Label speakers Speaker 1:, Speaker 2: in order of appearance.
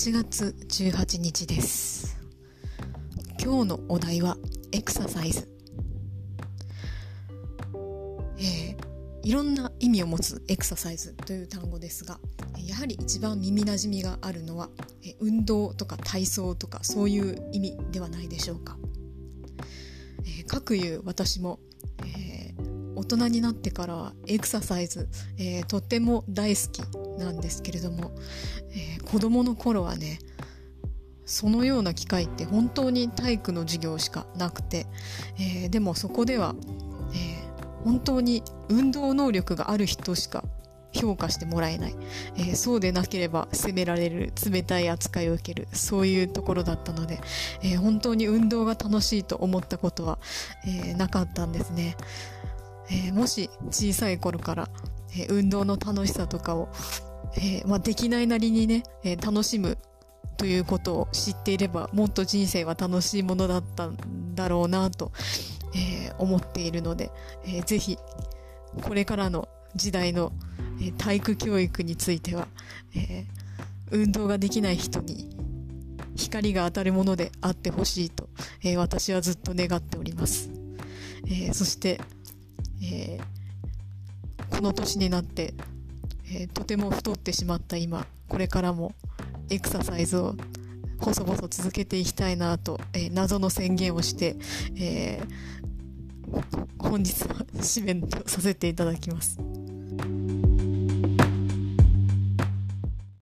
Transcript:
Speaker 1: 8月18日です。今日のお題はエクササイズ。えー、いろんな意味を持つエクササイズという単語ですがやはり一番耳なじみがあるのは運動とか体操とかそういう意味ではないでしょうか、えー、かくいう私も、えー、大人になってからはエクササイズ、えー、とっても大好きなんですけれども、えー、子供の頃はねそのような機会って本当に体育の授業しかなくて、えー、でもそこでは、えー、本当に運動能力がある人しか評価してもらえない、えー、そうでなければ責められる冷たい扱いを受けるそういうところだったので、えー、本当に運動が楽しいと思ったことは、えー、なかったんですね、えもし小さい頃から、え運動の楽しさとかをえー、まあ、できないなりにね、え、楽しむということを知っていればもっと人生は楽しいものだったんだろうなと、え、思っているので、えー、ぜひこれからの時代の、え体育教育については、え運動ができない人に光が当たるものであってほしいと、え私はずっと願っております。えそして、えこの年になってえー、とても太ってしまった今これからもエクササイズを細々続けていきたいなと、えー、謎の宣言をして、えー、本日は締めとさせていただきます。